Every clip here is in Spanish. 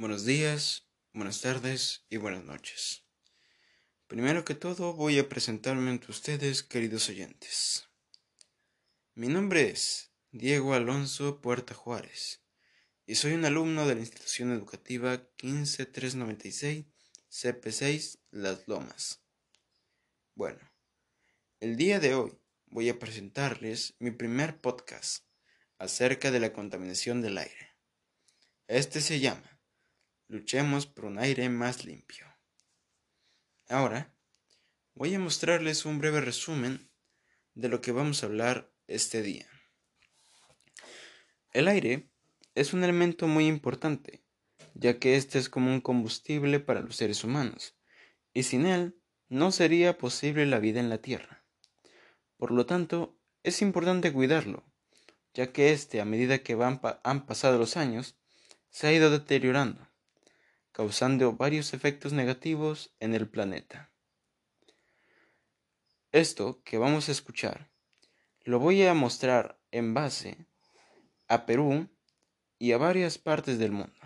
Buenos días, buenas tardes y buenas noches. Primero que todo voy a presentarme ante ustedes, queridos oyentes. Mi nombre es Diego Alonso Puerta Juárez y soy un alumno de la institución educativa 15396 CP6 Las Lomas. Bueno, el día de hoy voy a presentarles mi primer podcast acerca de la contaminación del aire. Este se llama Luchemos por un aire más limpio. Ahora voy a mostrarles un breve resumen de lo que vamos a hablar este día. El aire es un elemento muy importante, ya que este es como un combustible para los seres humanos, y sin él no sería posible la vida en la Tierra. Por lo tanto, es importante cuidarlo, ya que este, a medida que van han pasado los años, se ha ido deteriorando causando varios efectos negativos en el planeta. Esto que vamos a escuchar lo voy a mostrar en base a Perú y a varias partes del mundo.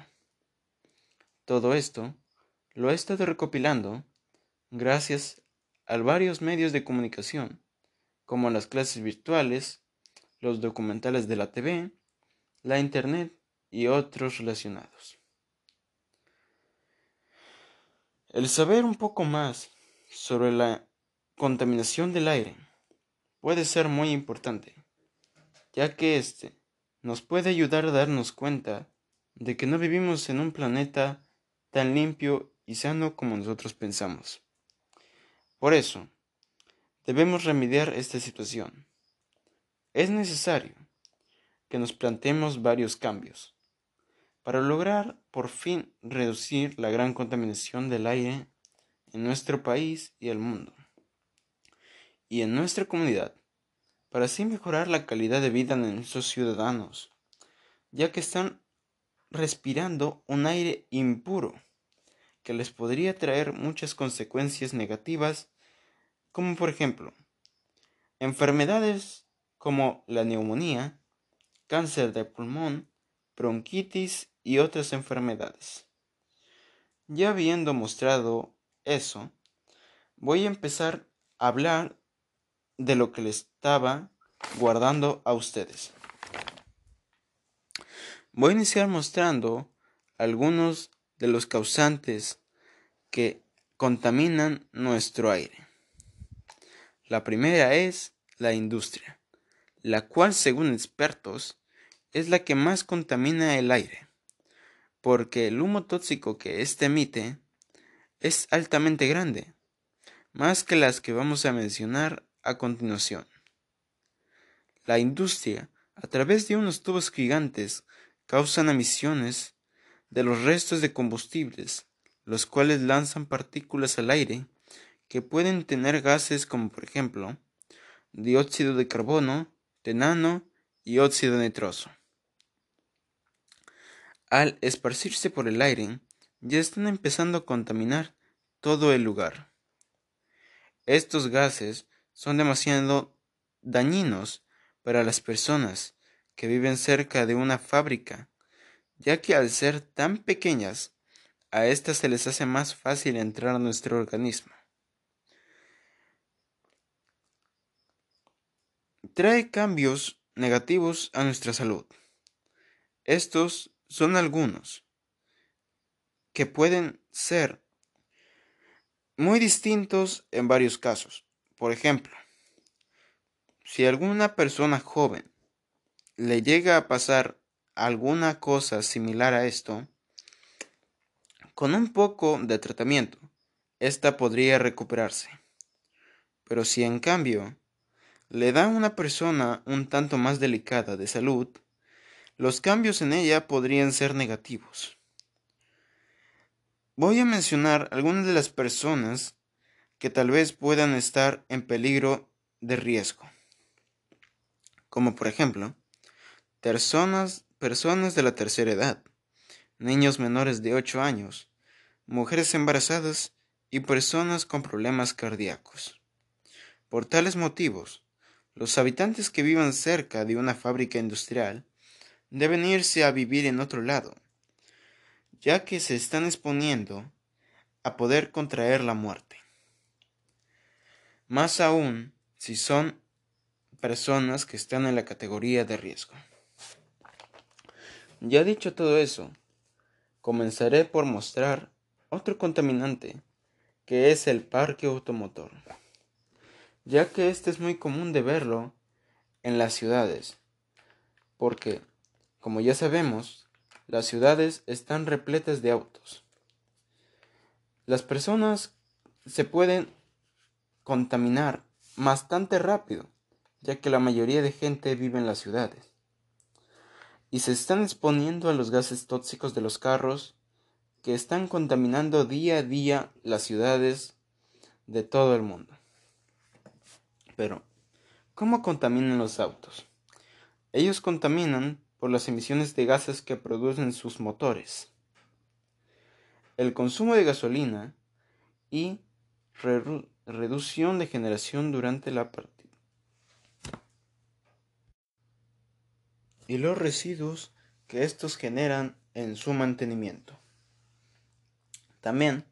Todo esto lo he estado recopilando gracias a varios medios de comunicación, como las clases virtuales, los documentales de la TV, la Internet y otros relacionados. El saber un poco más sobre la contaminación del aire puede ser muy importante, ya que éste nos puede ayudar a darnos cuenta de que no vivimos en un planeta tan limpio y sano como nosotros pensamos. Por eso, debemos remediar esta situación. Es necesario que nos planteemos varios cambios para lograr por fin reducir la gran contaminación del aire en nuestro país y el mundo, y en nuestra comunidad, para así mejorar la calidad de vida de nuestros ciudadanos, ya que están respirando un aire impuro que les podría traer muchas consecuencias negativas, como por ejemplo, enfermedades como la neumonía, cáncer de pulmón, bronquitis y otras enfermedades. Ya habiendo mostrado eso, voy a empezar a hablar de lo que le estaba guardando a ustedes. Voy a iniciar mostrando algunos de los causantes que contaminan nuestro aire. La primera es la industria, la cual según expertos es la que más contamina el aire porque el humo tóxico que éste emite es altamente grande, más que las que vamos a mencionar a continuación. La industria, a través de unos tubos gigantes, causan emisiones de los restos de combustibles, los cuales lanzan partículas al aire que pueden tener gases como por ejemplo dióxido de carbono, tenano y óxido nitroso. Al esparcirse por el aire, ya están empezando a contaminar todo el lugar. Estos gases son demasiado dañinos para las personas que viven cerca de una fábrica, ya que al ser tan pequeñas, a éstas se les hace más fácil entrar a nuestro organismo. Trae cambios negativos a nuestra salud. Estos son algunos que pueden ser muy distintos en varios casos. Por ejemplo, si alguna persona joven le llega a pasar alguna cosa similar a esto, con un poco de tratamiento, ésta podría recuperarse. Pero si en cambio le da a una persona un tanto más delicada de salud, los cambios en ella podrían ser negativos. Voy a mencionar algunas de las personas que tal vez puedan estar en peligro de riesgo, como por ejemplo, personas, personas de la tercera edad, niños menores de 8 años, mujeres embarazadas y personas con problemas cardíacos. Por tales motivos, los habitantes que vivan cerca de una fábrica industrial deben irse a vivir en otro lado, ya que se están exponiendo a poder contraer la muerte. Más aún si son personas que están en la categoría de riesgo. Ya dicho todo eso, comenzaré por mostrar otro contaminante, que es el parque automotor, ya que este es muy común de verlo en las ciudades, porque, como ya sabemos, las ciudades están repletas de autos. Las personas se pueden contaminar bastante rápido, ya que la mayoría de gente vive en las ciudades y se están exponiendo a los gases tóxicos de los carros que están contaminando día a día las ciudades de todo el mundo. Pero, ¿cómo contaminan los autos? Ellos contaminan por las emisiones de gases que producen sus motores, el consumo de gasolina y reducción de generación durante la partida y los residuos que estos generan en su mantenimiento. También,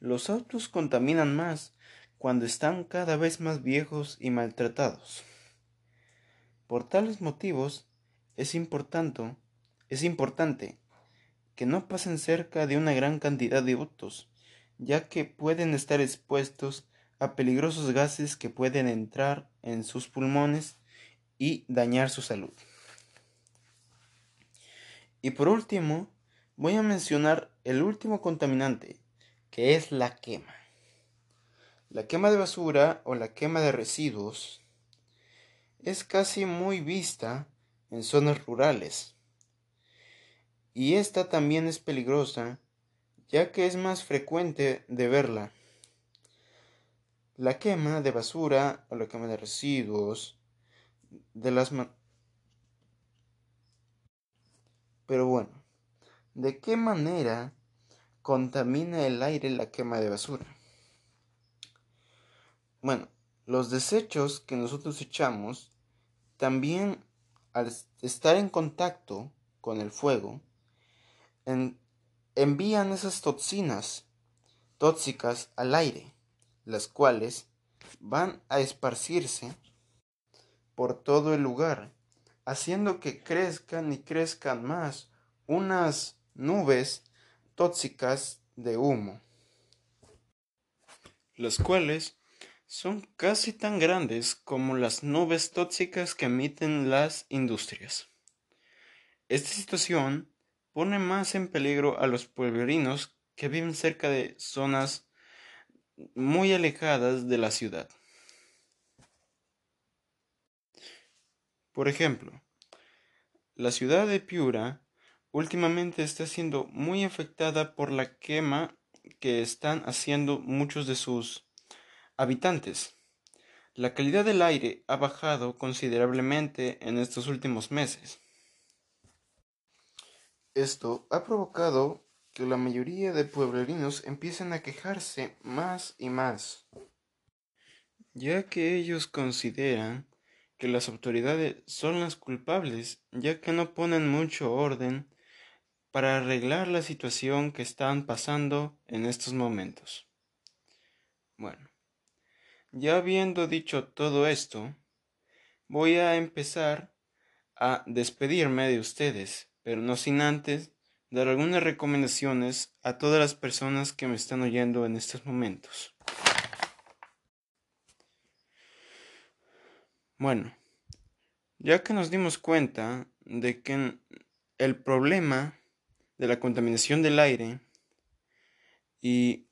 los autos contaminan más cuando están cada vez más viejos y maltratados. Por tales motivos, es importante, es importante que no pasen cerca de una gran cantidad de autos, ya que pueden estar expuestos a peligrosos gases que pueden entrar en sus pulmones y dañar su salud. Y por último, voy a mencionar el último contaminante, que es la quema. La quema de basura o la quema de residuos es casi muy vista en zonas rurales. Y esta también es peligrosa, ya que es más frecuente de verla. La quema de basura o la quema de residuos de las pero bueno, ¿de qué manera contamina el aire la quema de basura? Bueno, los desechos que nosotros echamos también al estar en contacto con el fuego envían esas toxinas tóxicas al aire, las cuales van a esparcirse por todo el lugar haciendo que crezcan y crezcan más unas nubes tóxicas de humo, las cuales son casi tan grandes como las nubes tóxicas que emiten las industrias. Esta situación pone más en peligro a los pueblerinos que viven cerca de zonas muy alejadas de la ciudad. Por ejemplo, la ciudad de Piura últimamente está siendo muy afectada por la quema que están haciendo muchos de sus habitantes. La calidad del aire ha bajado considerablemente en estos últimos meses. Esto ha provocado que la mayoría de pueblerinos empiecen a quejarse más y más, ya que ellos consideran que las autoridades son las culpables, ya que no ponen mucho orden para arreglar la situación que están pasando en estos momentos. Bueno, ya habiendo dicho todo esto, voy a empezar a despedirme de ustedes, pero no sin antes dar algunas recomendaciones a todas las personas que me están oyendo en estos momentos. Bueno, ya que nos dimos cuenta de que el problema de la contaminación del aire y,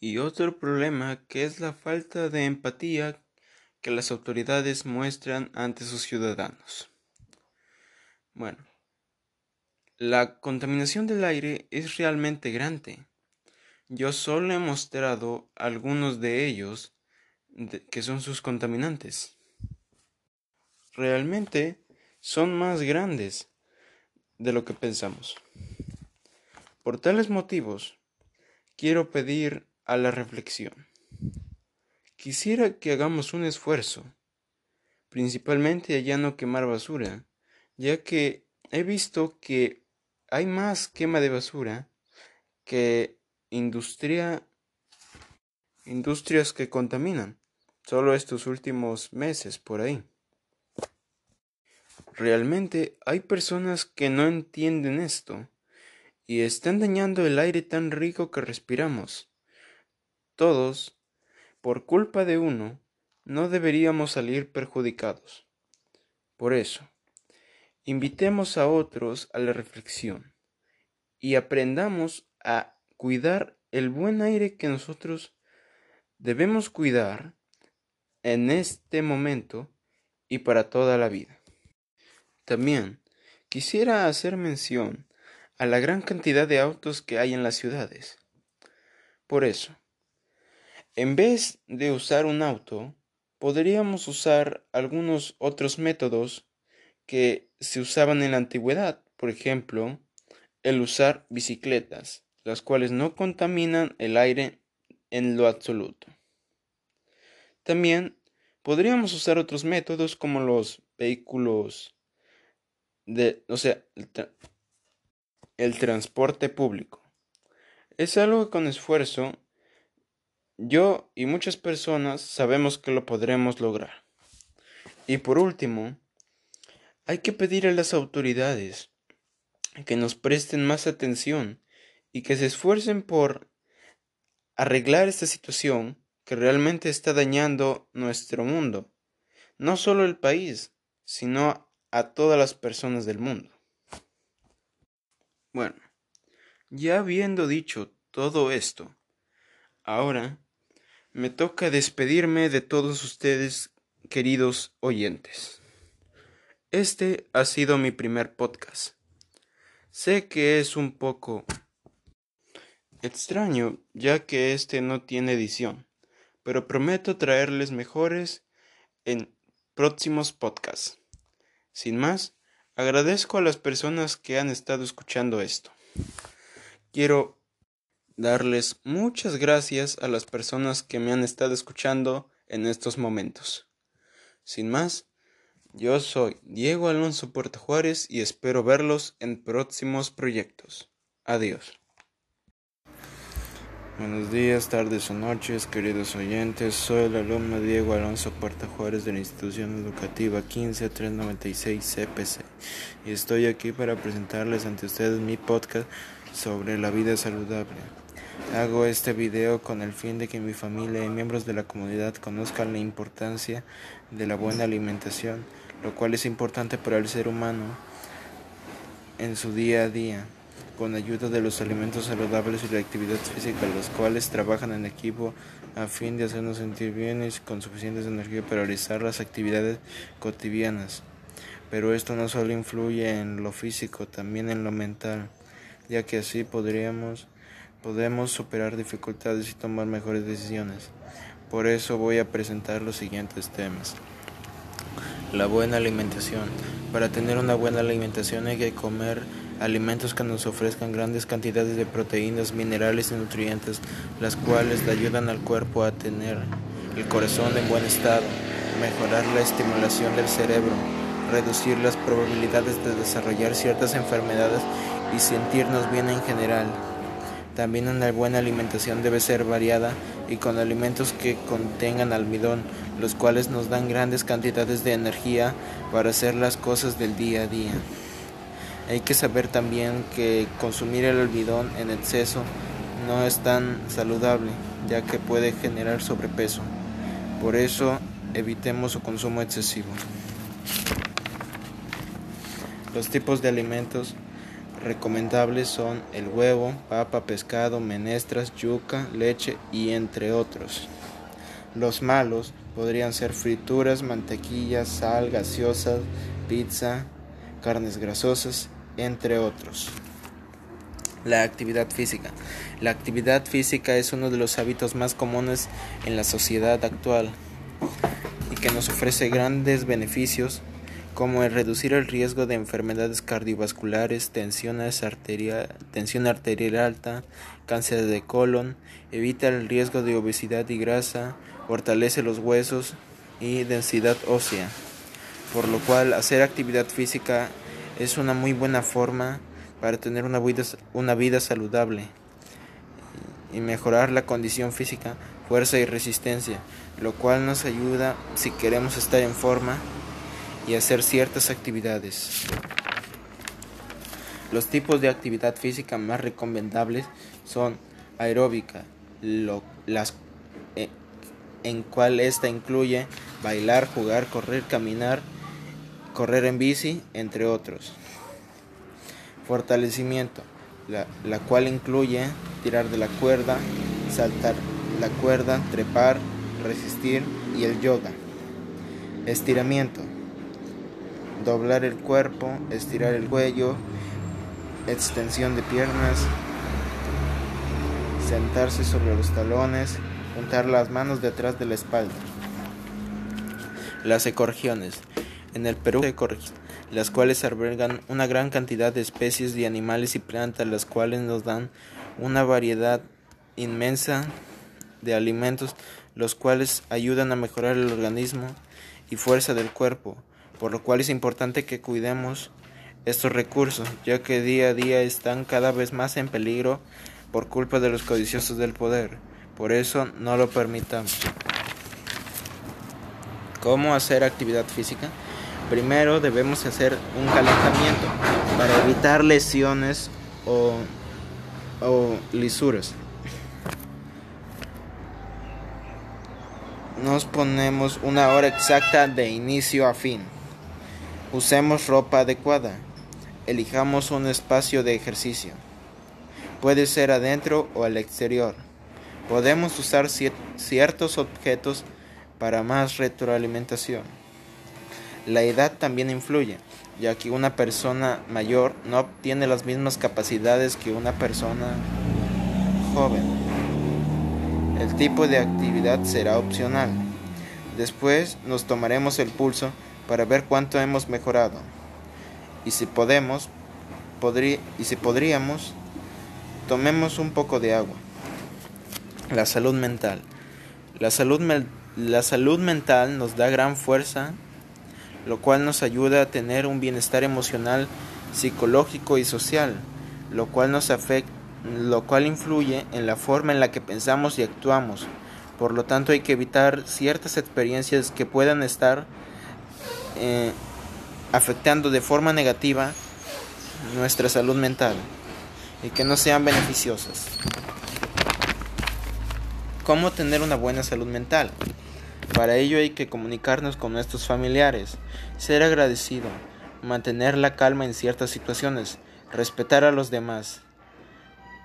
y otro problema que es la falta de empatía que las autoridades muestran ante sus ciudadanos. Bueno, la contaminación del aire es realmente grande. Yo solo he mostrado algunos de ellos que son sus contaminantes. Realmente son más grandes de lo que pensamos. Por tales motivos, quiero pedir a la reflexión. Quisiera que hagamos un esfuerzo, principalmente allá no quemar basura, ya que he visto que hay más quema de basura que industria, industrias que contaminan. Solo estos últimos meses por ahí. Realmente hay personas que no entienden esto y están dañando el aire tan rico que respiramos. Todos, por culpa de uno, no deberíamos salir perjudicados. Por eso, invitemos a otros a la reflexión y aprendamos a cuidar el buen aire que nosotros debemos cuidar en este momento y para toda la vida. También quisiera hacer mención a la gran cantidad de autos que hay en las ciudades. Por eso, en vez de usar un auto, podríamos usar algunos otros métodos que se usaban en la antigüedad, por ejemplo, el usar bicicletas, las cuales no contaminan el aire en lo absoluto. También podríamos usar otros métodos como los vehículos de, o sea, el, transporte público. Es algo que con esfuerzo yo y muchas personas sabemos que lo podremos lograr. Y por último, hay que pedir a las autoridades que nos presten más atención y que se esfuercen por arreglar esta situación que realmente está dañando nuestro mundo, no solo el país, sino a todas las personas del mundo. Bueno, ya habiendo dicho todo esto, ahora me toca despedirme de todos ustedes, queridos oyentes. Este ha sido mi primer podcast. Sé que es un poco extraño, ya que este no tiene edición pero prometo traerles mejores en próximos podcasts. Sin más, agradezco a las personas que han estado escuchando esto. Quiero darles muchas gracias a las personas que me han estado escuchando en estos momentos. Sin más, yo soy Diego Alonso Puerto Juárez y espero verlos en próximos proyectos. Adiós. Buenos días, tardes o noches, queridos oyentes. Soy el alumno Diego Alonso Puerta Juárez de la institución educativa 15396 CPC y estoy aquí para presentarles ante ustedes mi podcast sobre la vida saludable. Hago este video con el fin de que mi familia y miembros de la comunidad conozcan la importancia de la buena alimentación, lo cual es importante para el ser humano en su día a día con ayuda de los alimentos saludables y la actividad física, los cuales trabajan en equipo a fin de hacernos sentir bien y con suficiente energía para realizar las actividades cotidianas. Pero esto no solo influye en lo físico, también en lo mental, ya que así podríamos podemos superar dificultades y tomar mejores decisiones. Por eso voy a presentar los siguientes temas. La buena alimentación. Para tener una buena alimentación hay que comer alimentos que nos ofrezcan grandes cantidades de proteínas, minerales y nutrientes, las cuales le ayudan al cuerpo a tener el corazón en buen estado, mejorar la estimulación del cerebro, reducir las probabilidades de desarrollar ciertas enfermedades y sentirnos bien en general. También una buena alimentación debe ser variada y con alimentos que contengan almidón, los cuales nos dan grandes cantidades de energía para hacer las cosas del día a día. Hay que saber también que consumir el almidón en exceso no es tan saludable, ya que puede generar sobrepeso. Por eso, evitemos su consumo excesivo. Los tipos de alimentos recomendables son el huevo, papa, pescado, menestras, yuca, leche y entre otros. Los malos podrían ser frituras, mantequilla, sal, gaseosas, pizza, carnes grasosas entre otros. La actividad física. La actividad física es uno de los hábitos más comunes en la sociedad actual y que nos ofrece grandes beneficios como el reducir el riesgo de enfermedades cardiovasculares, tensión arterial, alta, cáncer de colon, evita el riesgo de obesidad y grasa, fortalece los huesos y densidad ósea, por lo cual hacer actividad física es una muy buena forma para tener una vida, una vida saludable y mejorar la condición física, fuerza y resistencia, lo cual nos ayuda si queremos estar en forma y hacer ciertas actividades. Los tipos de actividad física más recomendables son aeróbica, las, eh, en cual esta incluye bailar, jugar, correr, caminar, correr en bici, entre otros. Fortalecimiento, la, la cual incluye tirar de la cuerda, saltar la cuerda, trepar, resistir y el yoga. Estiramiento, doblar el cuerpo, estirar el cuello, extensión de piernas, sentarse sobre los talones, juntar las manos detrás de la espalda. Las ecorregiones. En el Perú, las cuales albergan una gran cantidad de especies de animales y plantas, las cuales nos dan una variedad inmensa de alimentos, los cuales ayudan a mejorar el organismo y fuerza del cuerpo, por lo cual es importante que cuidemos estos recursos, ya que día a día están cada vez más en peligro por culpa de los codiciosos del poder. Por eso no lo permitamos. ¿Cómo hacer actividad física? Primero debemos hacer un calentamiento para evitar lesiones o, o lisuras. Nos ponemos una hora exacta de inicio a fin. Usemos ropa adecuada. Elijamos un espacio de ejercicio. Puede ser adentro o al exterior. Podemos usar ciertos objetos para más retroalimentación. La edad también influye, ya que una persona mayor no tiene las mismas capacidades que una persona joven. El tipo de actividad será opcional. Después nos tomaremos el pulso para ver cuánto hemos mejorado y si podemos, y si podríamos, tomemos un poco de agua. La salud mental. La salud, la salud mental nos da gran fuerza, lo cual nos ayuda a tener un bienestar emocional, psicológico y social, lo cual nos afecta, lo cual influye en la forma en la que pensamos y actuamos. Por lo tanto, hay que evitar ciertas experiencias que puedan estar eh, afectando de forma negativa nuestra salud mental y que no sean beneficiosas. ¿Cómo tener una buena salud mental? Para ello hay que comunicarnos con nuestros familiares, ser agradecido, mantener la calma en ciertas situaciones, respetar a los demás,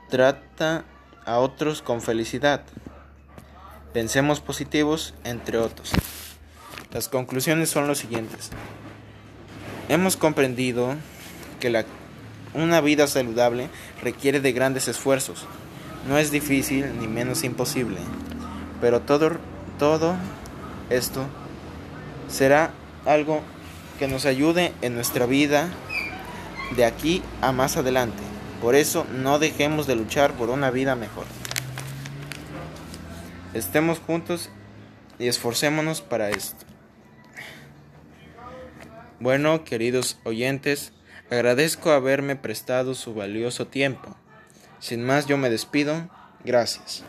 trata a otros con felicidad, pensemos positivos, entre otros. Las conclusiones son los siguientes. Hemos comprendido que una vida saludable requiere de grandes esfuerzos. No es difícil ni menos imposible, pero todo esto será algo que nos ayude en nuestra vida de aquí a más adelante. Por eso no dejemos de luchar por una vida mejor. Estemos juntos y esforcémonos para esto. Bueno, queridos oyentes, agradezco haberme prestado su valioso tiempo. Sin más, yo me despido. Gracias.